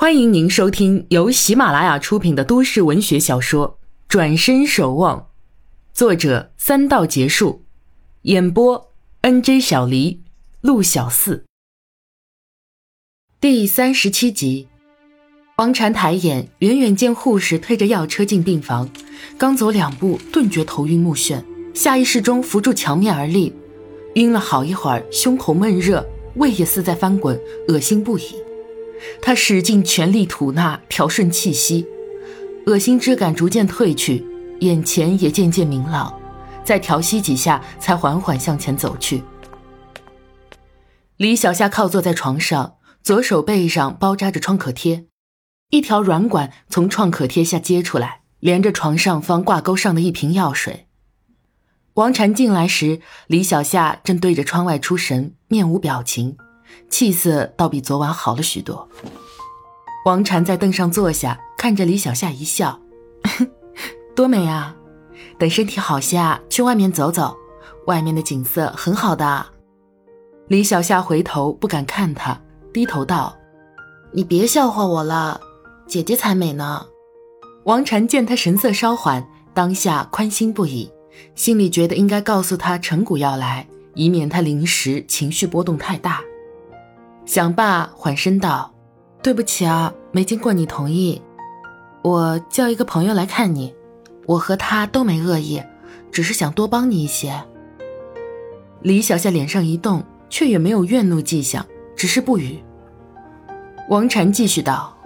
欢迎您收听由喜马拉雅出品的都市文学小说《转身守望》，作者三道结束，演播 N J 小黎、陆小四。第三十七集，王禅抬眼，远远见护士推着药车进病房，刚走两步，顿觉头晕目眩，下意识中扶住墙面而立，晕了好一会儿，胸口闷热，胃也似在翻滚，恶心不已。他使尽全力吐纳，调顺气息，恶心之感逐渐退去，眼前也渐渐明朗。再调息几下，才缓缓向前走去。李小夏靠坐在床上，左手背上包扎着创可贴，一条软管从创可贴下接出来，连着床上方挂钩上的一瓶药水。王禅进来时，李小夏正对着窗外出神，面无表情。气色倒比昨晚好了许多。王禅在凳上坐下，看着李小夏一笑：“ 多美啊！等身体好些啊，去外面走走，外面的景色很好的。”李小夏回头不敢看他，低头道：“你别笑话我了，姐姐才美呢。”王禅见他神色稍缓，当下宽心不已，心里觉得应该告诉他陈谷要来，以免他临时情绪波动太大。想罢，缓声道：“对不起啊，没经过你同意，我叫一个朋友来看你。我和他都没恶意，只是想多帮你一些。”李小夏脸上一动，却也没有怨怒迹象，只是不语。王禅继续道：“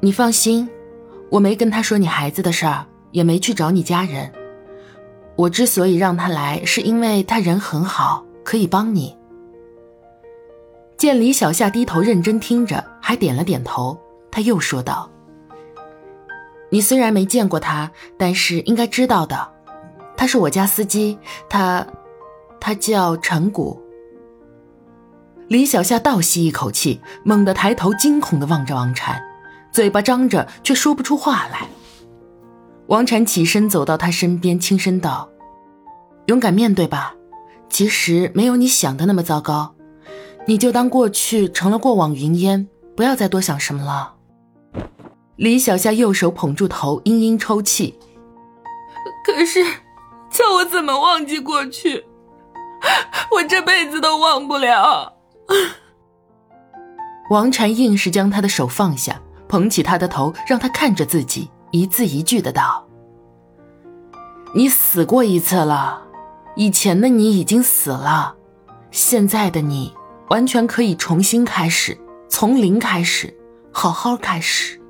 你放心，我没跟他说你孩子的事儿，也没去找你家人。我之所以让他来，是因为他人很好，可以帮你。”见李小夏低头认真听着，还点了点头，他又说道：“你虽然没见过他，但是应该知道的，他是我家司机，他，他叫陈谷。”李小夏倒吸一口气，猛地抬头，惊恐地望着王禅，嘴巴张着却说不出话来。王禅起身走到他身边，轻声道：“勇敢面对吧，其实没有你想的那么糟糕。”你就当过去成了过往云烟，不要再多想什么了。李小夏右手捧住头，嘤嘤抽泣。可是，叫我怎么忘记过去？我这辈子都忘不了。王禅硬是将他的手放下，捧起他的头，让他看着自己，一字一句的道：“你死过一次了，以前的你已经死了，现在的你。”完全可以重新开始，从零开始，好好开始。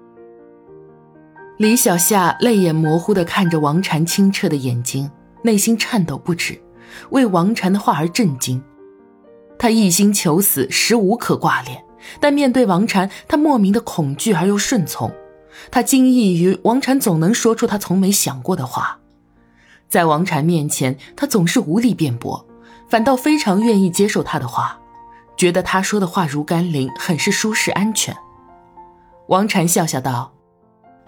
李小夏泪眼模糊地看着王禅清澈的眼睛，内心颤抖不止，为王禅的话而震惊。他一心求死，实无可挂念，但面对王禅，他莫名的恐惧而又顺从。他惊异于王禅总能说出他从没想过的话，在王禅面前，他总是无力辩驳，反倒非常愿意接受他的话。觉得他说的话如甘霖，很是舒适安全。王禅笑笑道：“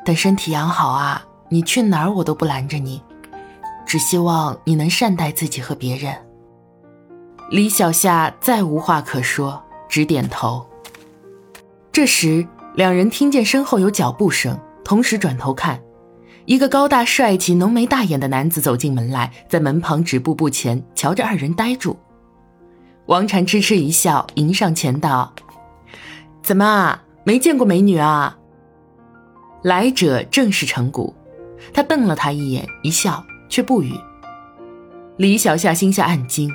等身体养好啊，你去哪儿我都不拦着你，只希望你能善待自己和别人。”李小夏再无话可说，只点头。这时，两人听见身后有脚步声，同时转头看，一个高大帅气、浓眉大眼的男子走进门来，在门旁止步不前，瞧着二人呆住。王禅痴痴一笑，迎上前道：“怎么没见过美女啊？”来者正是陈谷，他瞪了他一眼，一笑，却不语。李小夏心下暗惊，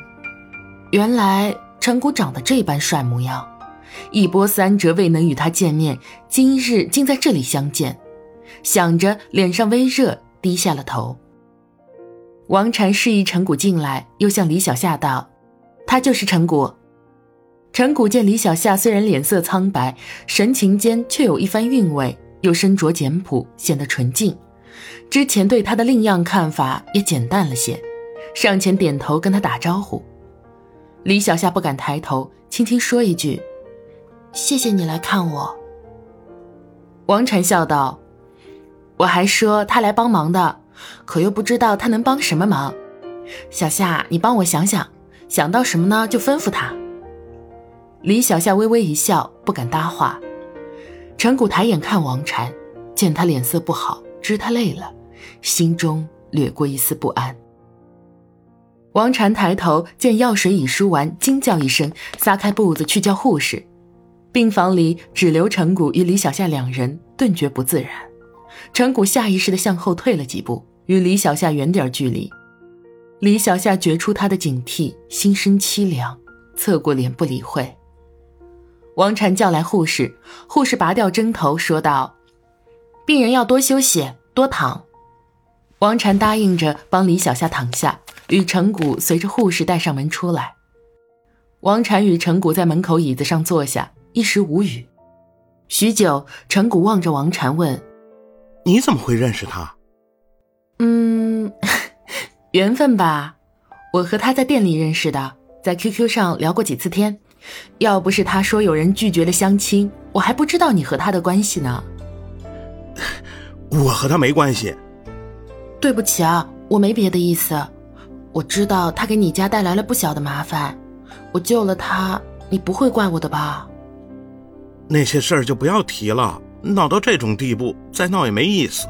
原来陈谷长得这般帅模样，一波三折未能与他见面，今日竟在这里相见，想着脸上微热，低下了头。王禅示意陈谷进来，又向李小夏道。他就是陈谷。陈谷见李小夏虽然脸色苍白，神情间却有一番韵味，又身着简朴，显得纯净。之前对他的另样看法也减淡了些，上前点头跟他打招呼。李小夏不敢抬头，轻轻说一句：“谢谢你来看我。”王禅笑道：“我还说他来帮忙的，可又不知道他能帮什么忙。小夏，你帮我想想。”想到什么呢，就吩咐他。李小夏微微一笑，不敢搭话。陈谷抬眼看王禅，见他脸色不好，知他累了，心中掠过一丝不安。王禅抬头见药水已输完，惊叫一声，撒开步子去叫护士。病房里只留陈谷与李小夏两人，顿觉不自然。陈谷下意识地向后退了几步，与李小夏远点距离。李小夏觉出他的警惕，心生凄凉，侧过脸不理会。王禅叫来护士，护士拔掉针头，说道：“病人要多休息，多躺。”王禅答应着，帮李小夏躺下，与陈谷随着护士带上门出来。王禅与陈谷在门口椅子上坐下，一时无语。许久，陈谷望着王禅问：“你怎么会认识他？”“，缘分吧。我和他在店里认识的，在 QQ 上聊过几次天。”要不是他说有人拒绝了相亲，我还不知道你和他的关系呢。我和他没关系。对不起啊，我没别的意思。我知道他给你家带来了不小的麻烦，我救了他，你不会怪我的吧？那些事儿就不要提了，闹到这种地步，再闹也没意思。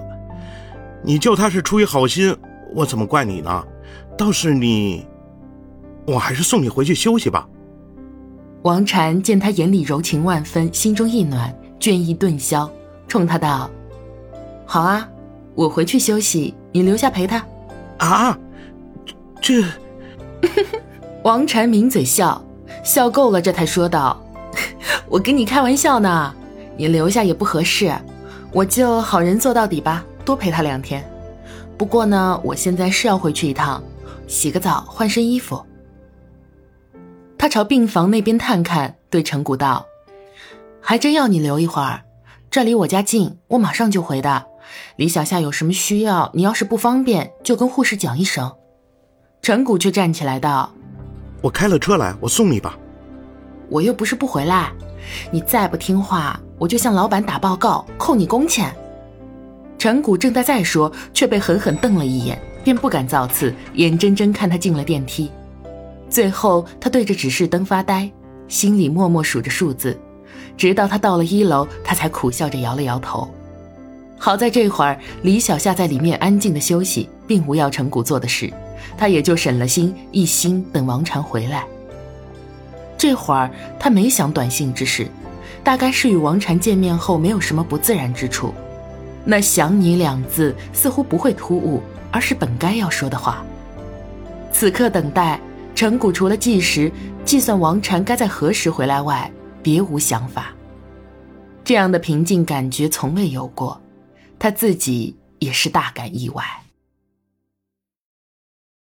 你救他是出于好心，我怎么怪你呢？倒是你，我还是送你回去休息吧。王禅见他眼里柔情万分，心中一暖，倦意顿消，冲他道：“好啊，我回去休息，你留下陪他。”啊，这…… 王禅抿嘴笑笑够了，这才说道：“ 我跟你开玩笑呢，你留下也不合适，我就好人做到底吧，多陪他两天。不过呢，我现在是要回去一趟，洗个澡，换身衣服。”他朝病房那边探看，对陈谷道：“还真要你留一会儿，这离我家近，我马上就回的。李小夏有什么需要，你要是不方便，就跟护士讲一声。”陈谷却站起来道：“我开了车来，我送你吧。我又不是不回来，你再不听话，我就向老板打报告，扣你工钱。”陈谷正在再说，却被狠狠瞪了一眼，便不敢造次，眼睁睁看他进了电梯。最后，他对着指示灯发呆，心里默默数着数字，直到他到了一楼，他才苦笑着摇了摇头。好在这会儿李小夏在里面安静的休息，并无要陈谷做的事，他也就省了心，一心等王禅回来。这会儿他没想短信之事，大概是与王禅见面后没有什么不自然之处。那“想你”两字似乎不会突兀，而是本该要说的话。此刻等待。陈谷除了计时计算王禅该在何时回来外，别无想法。这样的平静感觉从未有过，他自己也是大感意外。